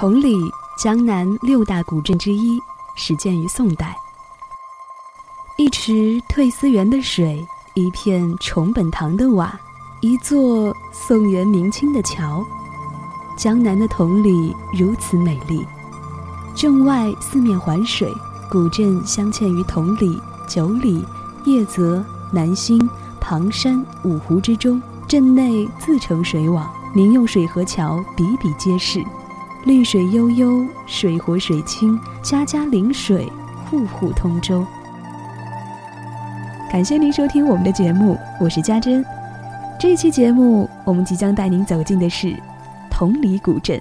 同里，江南六大古镇之一，始建于宋代。一池退思园的水，一片重本堂的瓦，一座宋元明清的桥，江南的同里如此美丽。镇外四面环水，古镇镶嵌于同里、九里、叶泽、南兴、庞山五湖之中。镇内自成水网，民用水河桥比比皆是。绿水悠悠，水活水清，家家临水，户户通舟。感谢您收听我们的节目，我是家珍。这期节目，我们即将带您走进的是同里古镇。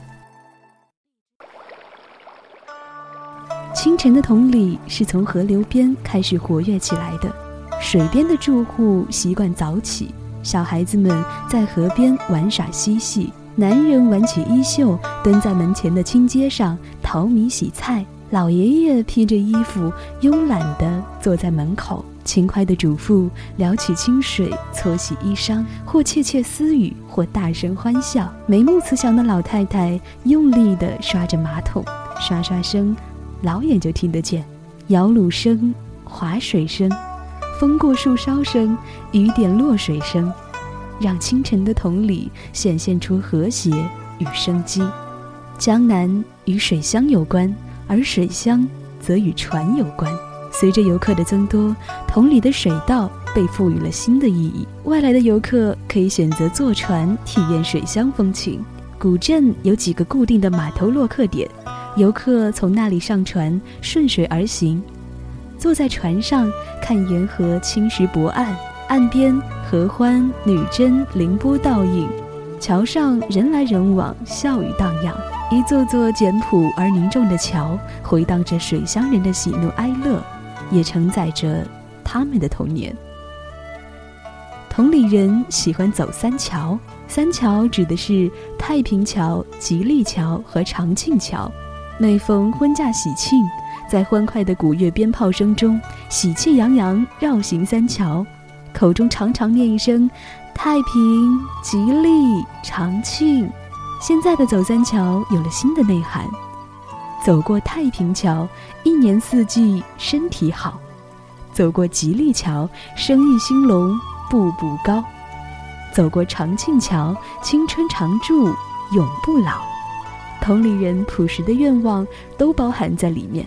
清晨的同里是从河流边开始活跃起来的，水边的住户习惯早起，小孩子们在河边玩耍嬉戏。男人挽起衣袖，蹲在门前的青阶上淘米洗菜；老爷爷披着衣服，慵懒地坐在门口，轻快地嘱咐，撩起清水，搓洗衣裳，或窃窃私语，或大声欢笑。眉目慈祥的老太太用力地刷着马桶，刷刷声，老远就听得见，摇橹声、划水声、风过树梢声、雨点落水声。让清晨的同里显现出和谐与生机。江南与水乡有关，而水乡则与船有关。随着游客的增多，同里的水道被赋予了新的意义。外来的游客可以选择坐船体验水乡风情。古镇有几个固定的码头落客点，游客从那里上船，顺水而行，坐在船上看沿河青石薄岸，岸边。合欢、女贞、凌波倒影，桥上人来人往，笑语荡漾。一座座简朴而凝重的桥，回荡着水乡人的喜怒哀乐，也承载着他们的童年。同里人喜欢走三桥，三桥指的是太平桥、吉利桥和长庆桥。每逢婚嫁喜庆，在欢快的鼓乐鞭炮声中，喜气洋洋绕行三桥。口中常常念一声“太平、吉利、长庆”。现在的走三桥有了新的内涵：走过太平桥，一年四季身体好；走过吉利桥，生意兴隆，步步高；走过长庆桥，青春常驻，永不老。同里人朴实的愿望都包含在里面。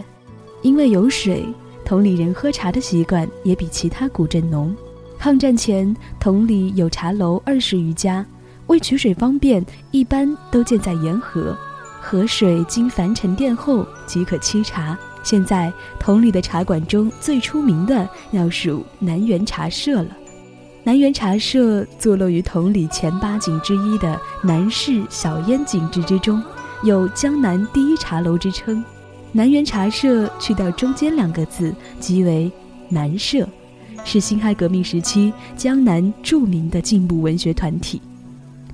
因为有水，同里人喝茶的习惯也比其他古镇浓。抗战前，同里有茶楼二十余家，为取水方便，一般都建在沿河，河水经凡沉淀后即可沏茶。现在，同里的茶馆中最出名的要数南园茶社了。南园茶社坐落于同里前八景之一的南市小烟景致之中，有江南第一茶楼之称。南园茶社去掉中间两个字，即为南社。是辛亥革命时期江南著名的进步文学团体。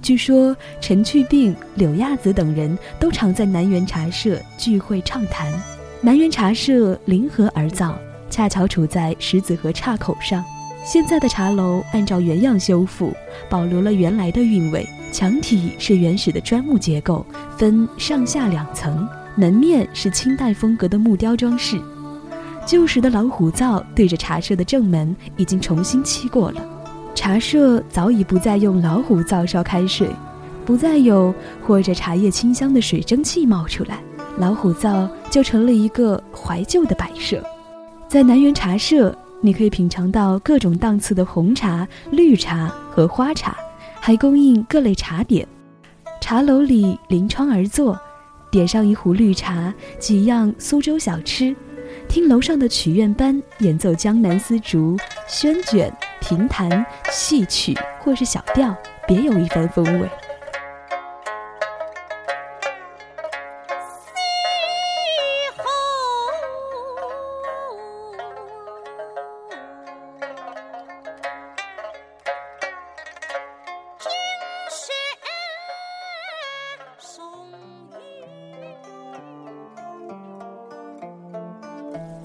据说陈去病、柳亚子等人都常在南园茶社聚会畅谈。南园茶社临河而造，恰巧处在石子河岔口上。现在的茶楼按照原样修复，保留了原来的韵味。墙体是原始的砖木结构，分上下两层。门面是清代风格的木雕装饰。旧时的老虎灶对着茶社的正门已经重新漆过了，茶社早已不再用老虎灶烧开水，不再有或者茶叶清香的水蒸气冒出来，老虎灶就成了一个怀旧的摆设。在南园茶社，你可以品尝到各种档次的红茶、绿茶和花茶，还供应各类茶点。茶楼里临窗而坐，点上一壶绿茶，几样苏州小吃。听楼上的曲院班演奏江南丝竹、宣卷、评弹、戏曲或是小调，别有一番风味。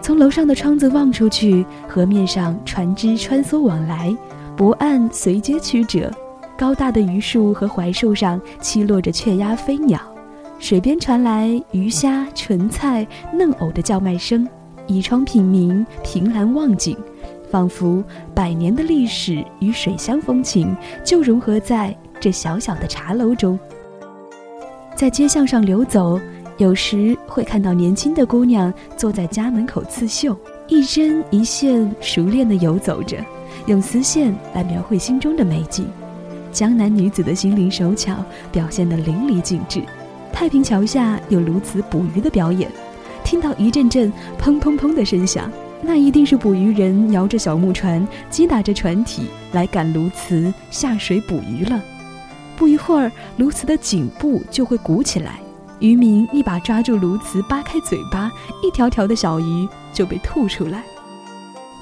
从楼上的窗子望出去，河面上船只穿梭往来，泊岸随街曲折，高大的榆树和槐树上栖落着雀鸦飞鸟，水边传来鱼虾、纯菜、嫩藕的叫卖声，倚窗品茗，凭栏望景，仿佛百年的历史与水乡风情就融合在这小小的茶楼中。在街巷上流走，有时会看到年轻的姑娘坐在家门口刺绣，一针一线熟练地游走着，用丝线来描绘心中的美景。江南女子的心灵手巧表现得淋漓尽致。太平桥下有鸬鹚捕鱼的表演，听到一阵阵砰砰砰的声响，那一定是捕鱼人摇着小木船，击打着船体来赶鸬鹚下水捕鱼了。不一会儿，鸬鹚的颈部就会鼓起来，渔民一把抓住鸬鹚，扒开嘴巴，一条条的小鱼就被吐出来。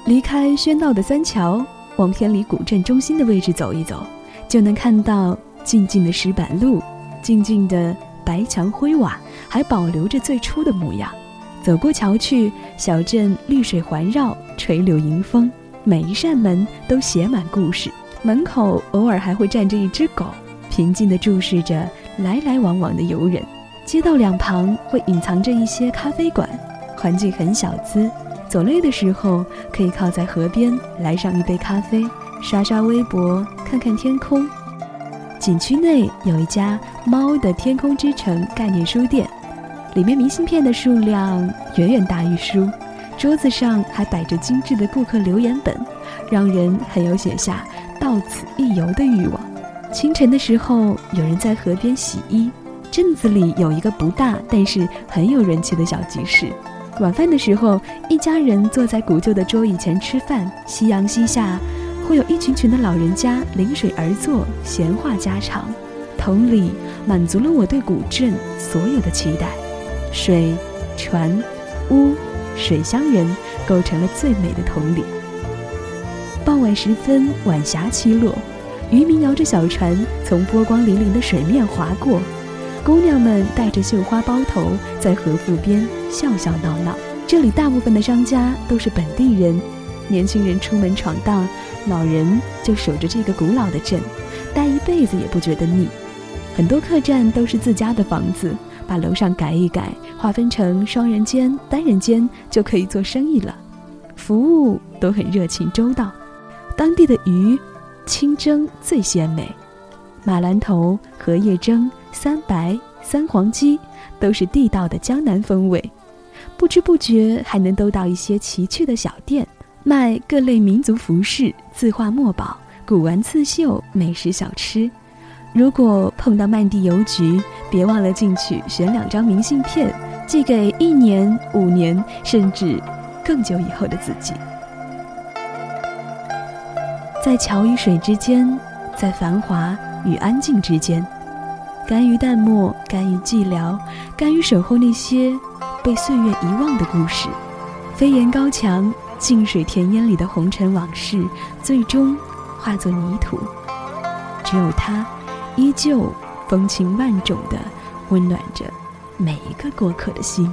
离开喧闹的三桥，往偏离古镇中心的位置走一走，就能看到静静的石板路，静静的。白墙灰瓦还保留着最初的模样。走过桥去，小镇绿水环绕，垂柳迎风，每一扇门都写满故事。门口偶尔还会站着一只狗，平静地注视着来来往往的游人。街道两旁会隐藏着一些咖啡馆，环境很小资。走累的时候，可以靠在河边来上一杯咖啡，刷刷微博，看看天空。景区内有一家猫的天空之城概念书店，里面明信片的数量远远大于书，桌子上还摆着精致的顾客留言本，让人很有写下到此一游的欲望。清晨的时候，有人在河边洗衣。镇子里有一个不大但是很有人气的小集市。晚饭的时候，一家人坐在古旧的桌椅前吃饭，夕阳西下。会有一群群的老人家临水而坐，闲话家常。同理，满足了我对古镇所有的期待。水、船、屋、水乡人构成了最美的同理。傍晚时分，晚霞起落，渔民摇着小船从波光粼粼的水面划过，姑娘们戴着绣花包头，在河埠边笑笑闹闹。这里大部分的商家都是本地人，年轻人出门闯荡。老人就守着这个古老的镇，待一辈子也不觉得腻。很多客栈都是自家的房子，把楼上改一改，划分成双人间、单人间，就可以做生意了。服务都很热情周到。当地的鱼，清蒸最鲜美，马兰头、荷叶蒸、三白、三黄鸡，都是地道的江南风味。不知不觉还能兜到一些奇趣的小店。卖各类民族服饰、字画墨宝、古玩刺绣、美食小吃。如果碰到曼地邮局，别忘了进去选两张明信片，寄给一年、五年甚至更久以后的自己。在桥与水之间，在繁华与安静之间，甘于淡漠，甘于寂寥，甘于守候那些被岁月遗忘的故事。飞檐高墙。静水田烟里的红尘往事，最终化作泥土。只有他，依旧风情万种的温暖着每一个过客的心。